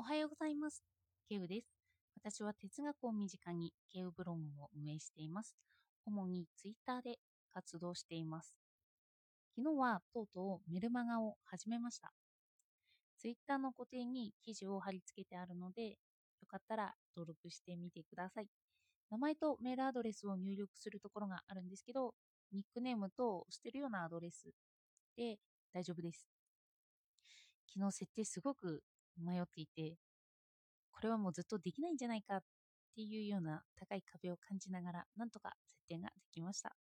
おはようございます。ケウです。私は哲学を身近にケウブログを運営しています。主にツイッターで活動しています。昨日はとうとうメルマガを始めました。ツイッターの固定に記事を貼り付けてあるので、よかったら登録してみてください。名前とメールアドレスを入力するところがあるんですけど、ニックネームと捨てるようなアドレスで大丈夫です。昨日設定すごく迷っていて、これはもうずっとできないんじゃないかっていうような高い壁を感じながら、なんとか設定ができました。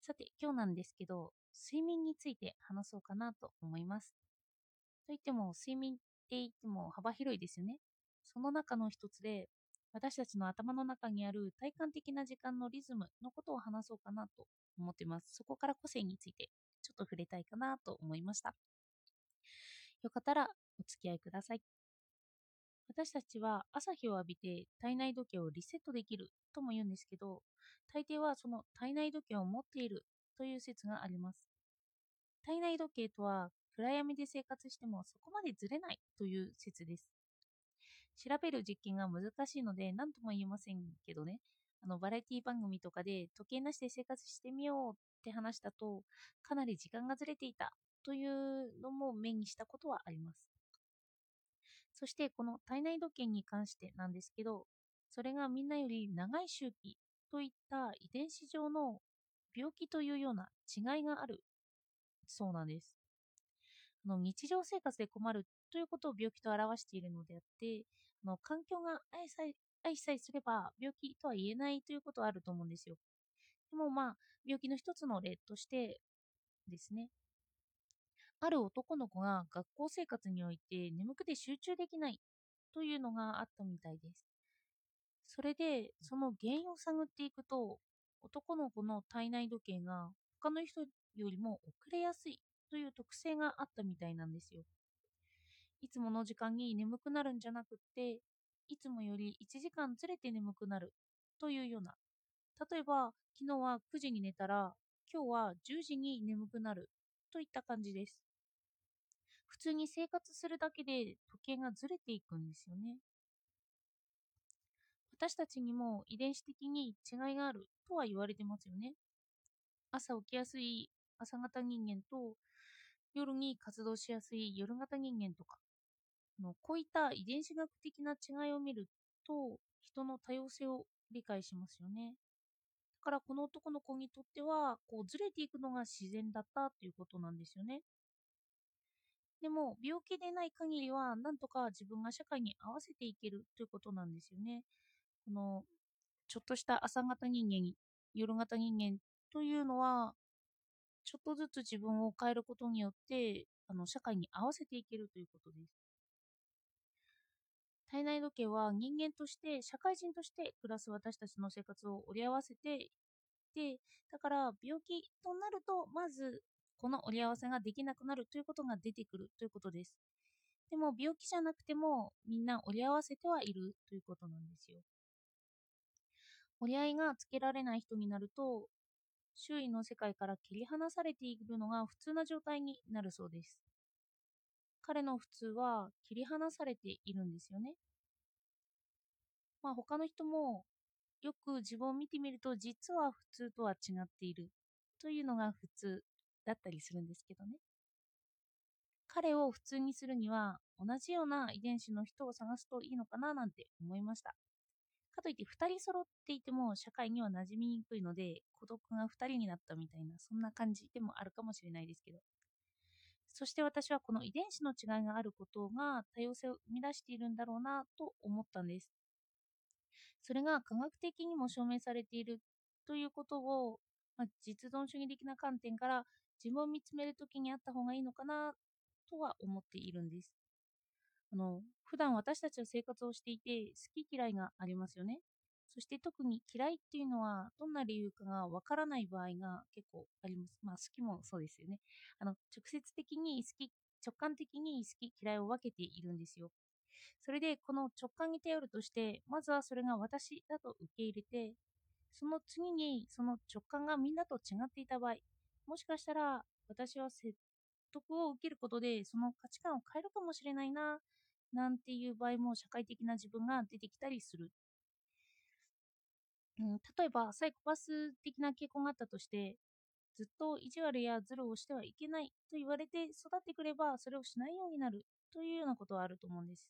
さて、今日なんですけど、睡眠について話そうかなと思います。といっても、睡眠って言っても幅広いですよね。その中の一つで、私たちの頭の中にある体感的な時間のリズムのことを話そうかなと思ってます。そこから個性についてちょっと触れたいかなと思いました。よかったらお付き合いください。私たちは朝日を浴びて体内時計をリセットできるとも言うんですけど、大抵はその体内時計を持っているという説があります。体内時計とは暗闇で生活してもそこまでずれないという説です。調べる実験が難しいので何とも言えませんけどね、あのバラエティ番組とかで時計なしで生活してみようって話だとかなり時間がずれていたというのも目にしたことはあります。そしてこの体内時計に関してなんですけど、それがみんなより長い周期といった遺伝子上の病気というような違いがあるそうなんです。あの日常生活で困るということを病気と表しているのであって、あの環境が愛さ愛さえすれば病気とは言えないということはあると思うんですよ。でもまあ、病気の一つの例としてですね、ある男の子が学校生活において眠くて集中できないというのがあったみたいです。それで、その原因を探っていくと、男の子の体内時計が他の人よりも遅れやすいという特性があったみたいなんですよ。いつもの時間に眠くなるんじゃなくって、いつもより1時間ずれて眠くなるというような。例えば、昨日は9時に寝たら、今日は10時に眠くなるといった感じです。普通に生活するだけで時計がずれていくんですよね。私たちにも遺伝子的に違いがあるとは言われてますよね。朝起きやすい朝型人間と夜に活動しやすい夜型人間とかのこういった遺伝子学的な違いを見ると人の多様性を理解しますよね。だからこの男の子にとってはこうずれていくのが自然だったということなんですよね。でも病気でない限りはなんとか自分が社会に合わせていけるということなんですよね。このちょっとした朝型人間、夜型人間というのはちょっとずつ自分を変えることによってあの社会に合わせていけるということです。体内時計は人間として社会人として暮らす私たちの生活を折り合わせてでだから病気となるとまずこの折り合わせができなくなるということが出てくるということです。でも病気じゃなくてもみんな折り合わせてはいるということなんですよ。折り合いがつけられない人になると周囲の世界から切り離されているのが普通な状態になるそうです。彼の普通は切り離されているんですよね。まあ他の人もよく自分を見てみると実は普通とは違っているというのが普通だったりするんですけどね。彼を普通にするには同じような遺伝子の人を探すといいのかななんて思いました。かといって2人揃っていても社会には馴染みにくいので孤独が2人になったみたいなそんな感じでもあるかもしれないですけど。そして私はこの遺伝子の違いがあることが多様性を生み出しているんだろうなと思ったんです。それが科学的にも証明されているということを、まあ、実存主義的な観点から自分を見つめるときにあった方がいいのかなとは思っているんです。あの普段私たちは生活をしていて好き嫌いがありますよね。そして特に嫌いっていうのはどんな理由かがわからない場合が結構あります。まあ好きもそうですよね。あの直接的に好き、直感的に好き嫌いを分けているんですよ。それでこの直感に頼るとして、まずはそれが私だと受け入れて、その次にその直感がみんなと違っていた場合、もしかしたら私は説得を受けることでその価値観を変えるかもしれないななんていう場合も社会的な自分が出てきたりする。うん、例えば、サイコパス的な傾向があったとして、ずっと意地悪やズルをしてはいけないと言われて育ってくれば、それをしないようになるというようなことはあると思うんです。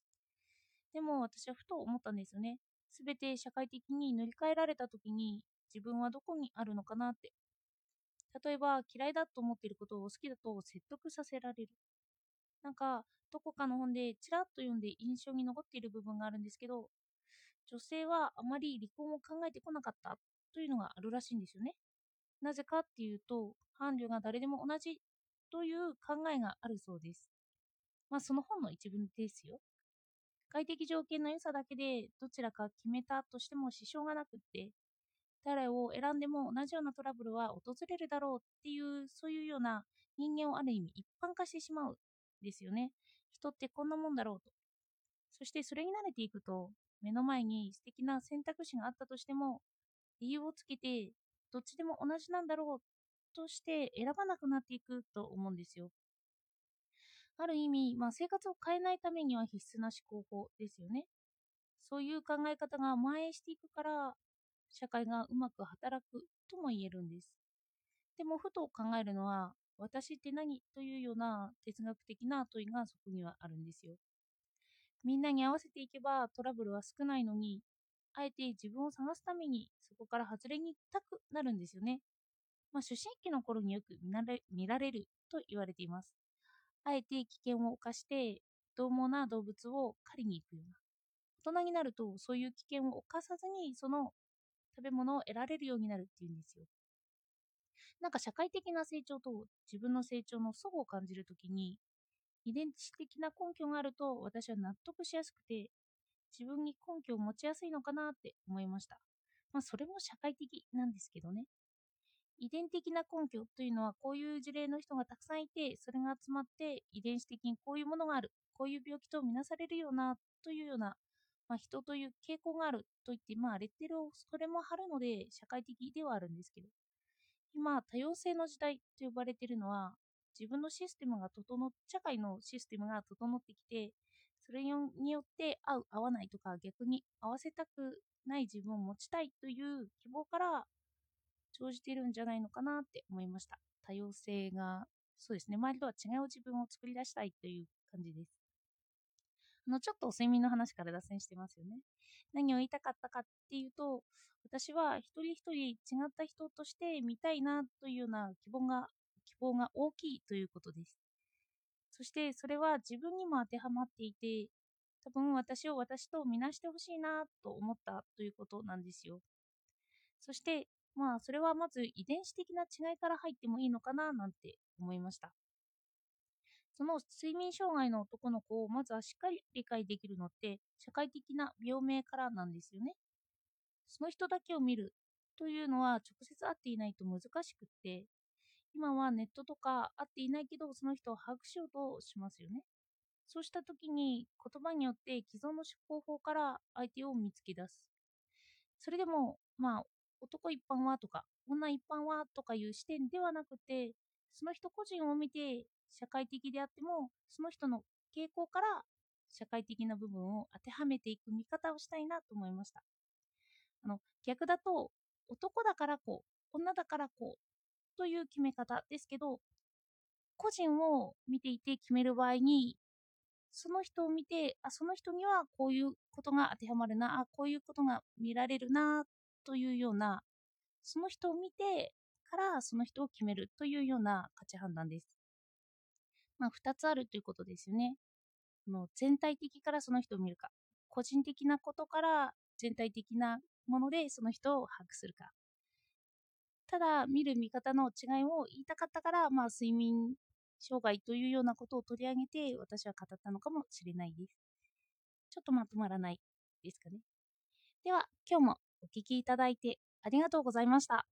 でも私はふと思ったんですよね。すべて社会的に塗り替えられた時に自分はどこにあるのかなって。例えば嫌いだと思っていることを好きだと説得させられる。なんかどこかの本でちらっと読んで印象に残っている部分があるんですけど、女性はあまり離婚を考えてこなかったというのがあるらしいんですよね。なぜかっていうと、伴侶が誰でも同じという考えがあるそうです。まあその本の一文ですよ。外的条件の良さだけでどちらか決めたとしても支障がなくって、誰を選んでも同じようなトラブルは訪れるだろうっていう、そういうような人間をある意味一般化してしまうですよね。人ってこんなもんだろうと。そしてそれに慣れていくと、目の前に素敵な選択肢があったとしても、理由をつけて、どっちでも同じなんだろうとして選ばなくなっていくと思うんですよ。ある意味、まあ、生活を変えないためには必須な思考法ですよね。そういう考え方が蔓延していくから、社会がうまく働くとも言えるんです。でも、ふと考えるのは、私って何というような哲学的な問いがそこにはあるんですよ。みんなに合わせていけばトラブルは少ないのに、あえて自分を探すためにそこから外れに行きたくなるんですよね。まあ、思春期の頃によく見られると言われています。あえて危険を冒して獰猛な動物を狩りに行くような。大人になるとそういう危険を冒さずにその食べ物を得られるようになるっていうんですよ。なんか社会的な成長と自分の成長の相互を感じるときに遺伝子的な根拠があると私は納得しやすくて自分に根拠を持ちやすいのかなって思いました。まあそれも社会的なんですけどね。遺伝的な根拠というのはこういう事例の人がたくさんいてそれが集まって遺伝子的にこういうものがあるこういう病気とみなされるようなというような、まあ、人という傾向があるといってまあレッテルをそれも貼るので社会的ではあるんですけど今多様性の時代と呼ばれているのは自分のシステムが整っ社会のシステムが整ってきてそれによって合う合わないとか逆に合わせたくない自分を持ちたいという希望から生じているんじゃないのかなって思いました。多様性が、そうですね、周りとは違う自分を作り出したいという感じです。の、ちょっと睡眠の話から脱線してますよね。何を言いたかったかっていうと、私は一人一人違った人として見たいなというような希望が、希望が大きいということです。そしてそれは自分にも当てはまっていて、多分私を私と見なしてほしいなと思ったということなんですよ。そしてまあ、それはまず遺伝子的な違いから入ってもいいのかななんて思いました。その睡眠障害の男の子をまずはしっかり理解できるのって社会的な病名からなんですよね。その人だけを見るというのは直接会っていないと難しくって、今はネットとか会っていないけどその人を把握しようとしますよね。そうした時に言葉によって既存の執行法から相手を見つけ出す。それでも、まあ、男一般はとか、女一般はとかいう視点ではなくて、その人個人を見て社会的であっても、その人の傾向から社会的な部分を当てはめていく見方をしたいなと思いました。あの逆だと、男だからこう、女だからこうという決め方ですけど、個人を見ていて決める場合に、その人を見て、あ、その人にはこういうことが当てはまるな、あ、こういうことが見られるなというような、その人を見てからその人を決めるというような価値判断です。まあ、2つあるということですよね。の全体的からその人を見るか、個人的なことから全体的なものでその人を把握するか。ただ、見る見方の違いを言いたかったから、まあ、睡眠障害というようなことを取り上げて私は語ったのかもしれないです。ちょっとまとまらないですかね。では、今日もお聴きいただいてありがとうございました。